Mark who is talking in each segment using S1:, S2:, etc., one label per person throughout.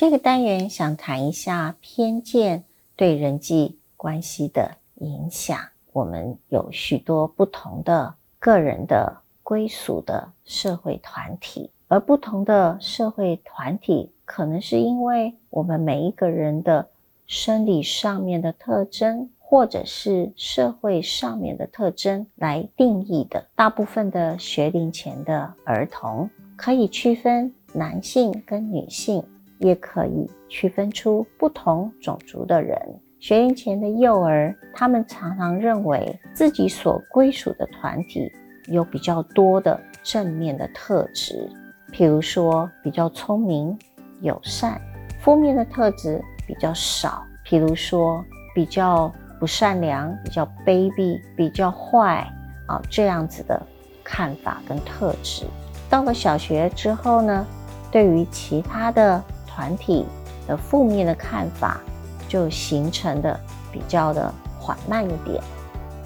S1: 这个单元想谈一下偏见对人际关系的影响。我们有许多不同的个人的归属的社会团体，而不同的社会团体，可能是因为我们每一个人的生理上面的特征。或者是社会上面的特征来定义的。大部分的学龄前的儿童可以区分男性跟女性，也可以区分出不同种族的人。学龄前的幼儿，他们常常认为自己所归属的团体有比较多的正面的特质，譬如说比较聪明、友善；负面的特质比较少，譬如说比较。不善良、比较卑鄙、比较坏啊，这样子的看法跟特质，到了小学之后呢，对于其他的团体的负面的看法就形成的比较的缓慢一点。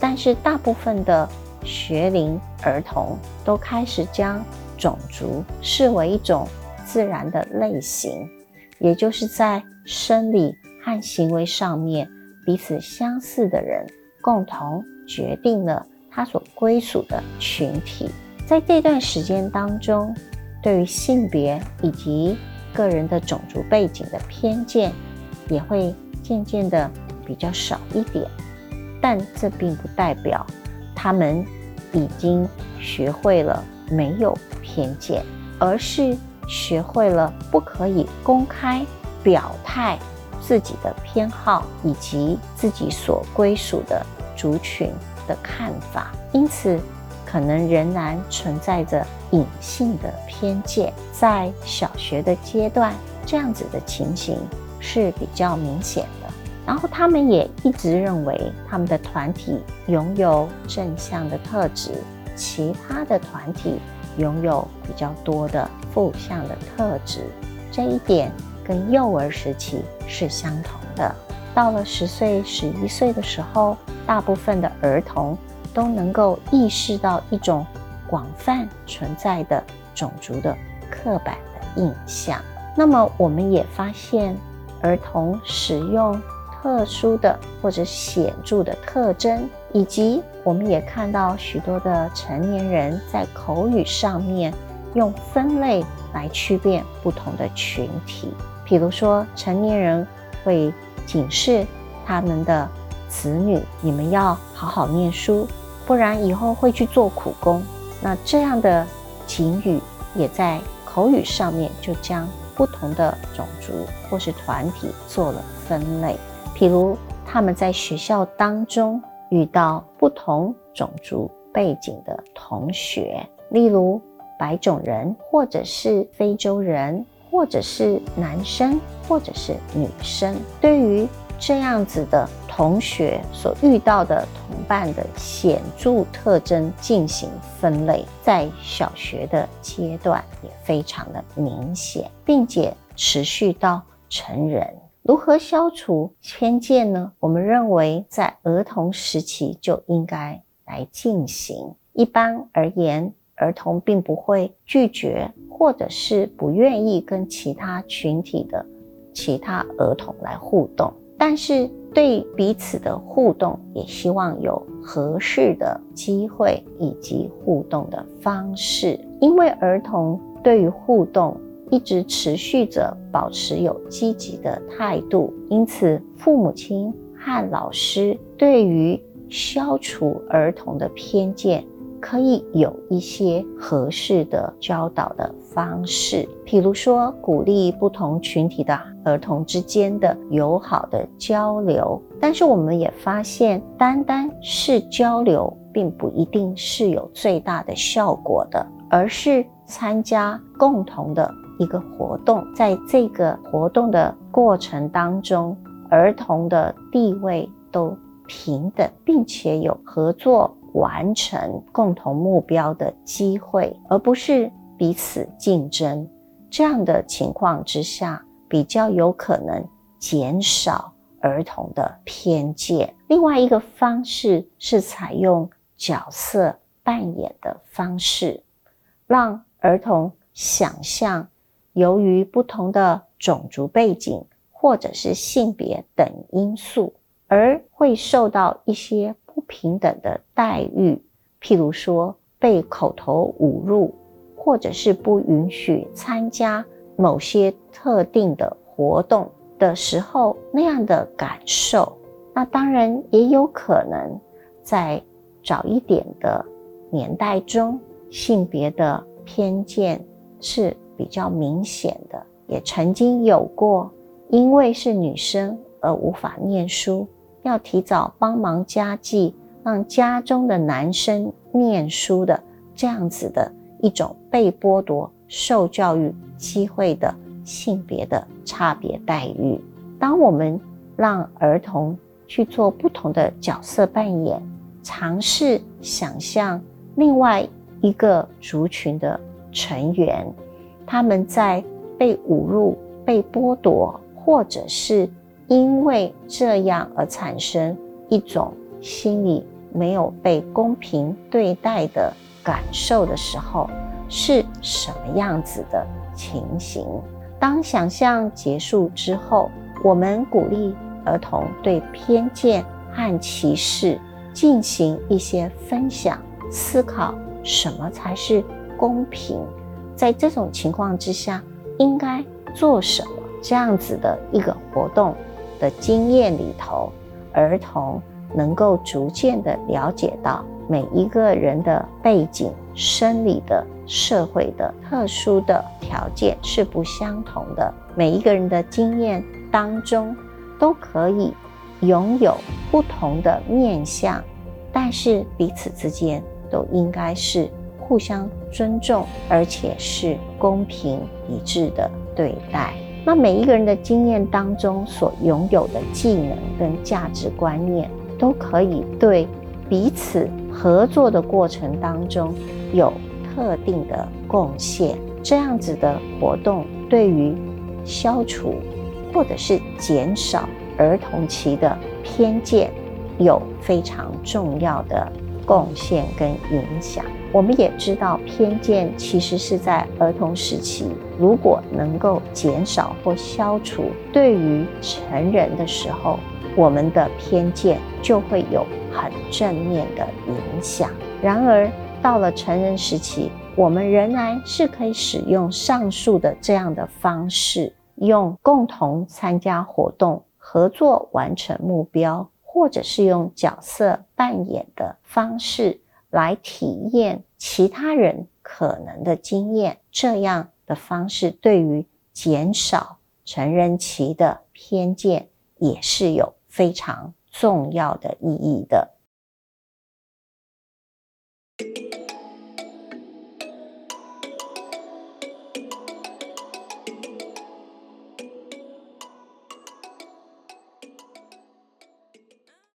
S1: 但是大部分的学龄儿童都开始将种族视为一种自然的类型，也就是在生理和行为上面。彼此相似的人，共同决定了他所归属的群体。在这段时间当中，对于性别以及个人的种族背景的偏见，也会渐渐的比较少一点。但这并不代表他们已经学会了没有偏见，而是学会了不可以公开表态。自己的偏好以及自己所归属的族群的看法，因此可能仍然存在着隐性的偏见。在小学的阶段，这样子的情形是比较明显的。然后他们也一直认为他们的团体拥有正向的特质，其他的团体拥有比较多的负向的特质。这一点。跟幼儿时期是相同的。到了十岁、十一岁的时候，大部分的儿童都能够意识到一种广泛存在的种族的刻板的印象。那么，我们也发现，儿童使用特殊的或者显著的特征，以及我们也看到许多的成年人在口语上面用分类来区辨不同的群体。比如说，成年人会警示他们的子女：“你们要好好念书，不然以后会去做苦工。”那这样的情语也在口语上面就将不同的种族或是团体做了分类。譬如他们在学校当中遇到不同种族背景的同学，例如白种人或者是非洲人。或者是男生，或者是女生，对于这样子的同学所遇到的同伴的显著特征进行分类，在小学的阶段也非常的明显，并且持续到成人。如何消除偏见呢？我们认为，在儿童时期就应该来进行。一般而言。儿童并不会拒绝，或者是不愿意跟其他群体的其他儿童来互动，但是对彼此的互动也希望有合适的机会以及互动的方式。因为儿童对于互动一直持续着保持有积极的态度，因此父母亲和老师对于消除儿童的偏见。可以有一些合适的教导的方式，譬如说鼓励不同群体的儿童之间的友好的交流。但是我们也发现，单单是交流，并不一定是有最大的效果的，而是参加共同的一个活动，在这个活动的过程当中，儿童的地位都平等，并且有合作。完成共同目标的机会，而不是彼此竞争。这样的情况之下，比较有可能减少儿童的偏见。另外一个方式是采用角色扮演的方式，让儿童想象，由于不同的种族背景或者是性别等因素，而会受到一些不平等的待遇，譬如说被口头侮辱，或者是不允许参加某些特定的活动的时候那样的感受。那当然也有可能在早一点的年代中，性别的偏见是比较明显的，也曾经有过因为是女生而无法念书，要提早帮忙家计，让家中的男生念书的这样子的一种被剥夺受教育机会的性别的差别待遇。当我们让儿童去做不同的角色扮演，尝试想象另外一个族群的成员，他们在被侮辱、被剥夺，或者是因为这样而产生一种心里没有被公平对待的感受的时候，是什么样子的情形？当想象结束之后，我们鼓励。儿童对偏见和歧视进行一些分享，思考什么才是公平，在这种情况之下应该做什么？这样子的一个活动的经验里头，儿童能够逐渐的了解到每一个人的背景、生理的、社会的特殊的条件是不相同的，每一个人的经验当中。都可以拥有不同的面相，但是彼此之间都应该是互相尊重，而且是公平一致的对待。那每一个人的经验当中所拥有的技能跟价值观念，都可以对彼此合作的过程当中有特定的贡献。这样子的活动对于消除。或者是减少儿童期的偏见，有非常重要的贡献跟影响。我们也知道，偏见其实是在儿童时期，如果能够减少或消除，对于成人的时候，我们的偏见就会有很正面的影响。然而，到了成人时期，我们仍然是可以使用上述的这样的方式。用共同参加活动、合作完成目标，或者是用角色扮演的方式来体验其他人可能的经验，这样的方式对于减少成人期的偏见也是有非常重要的意义的。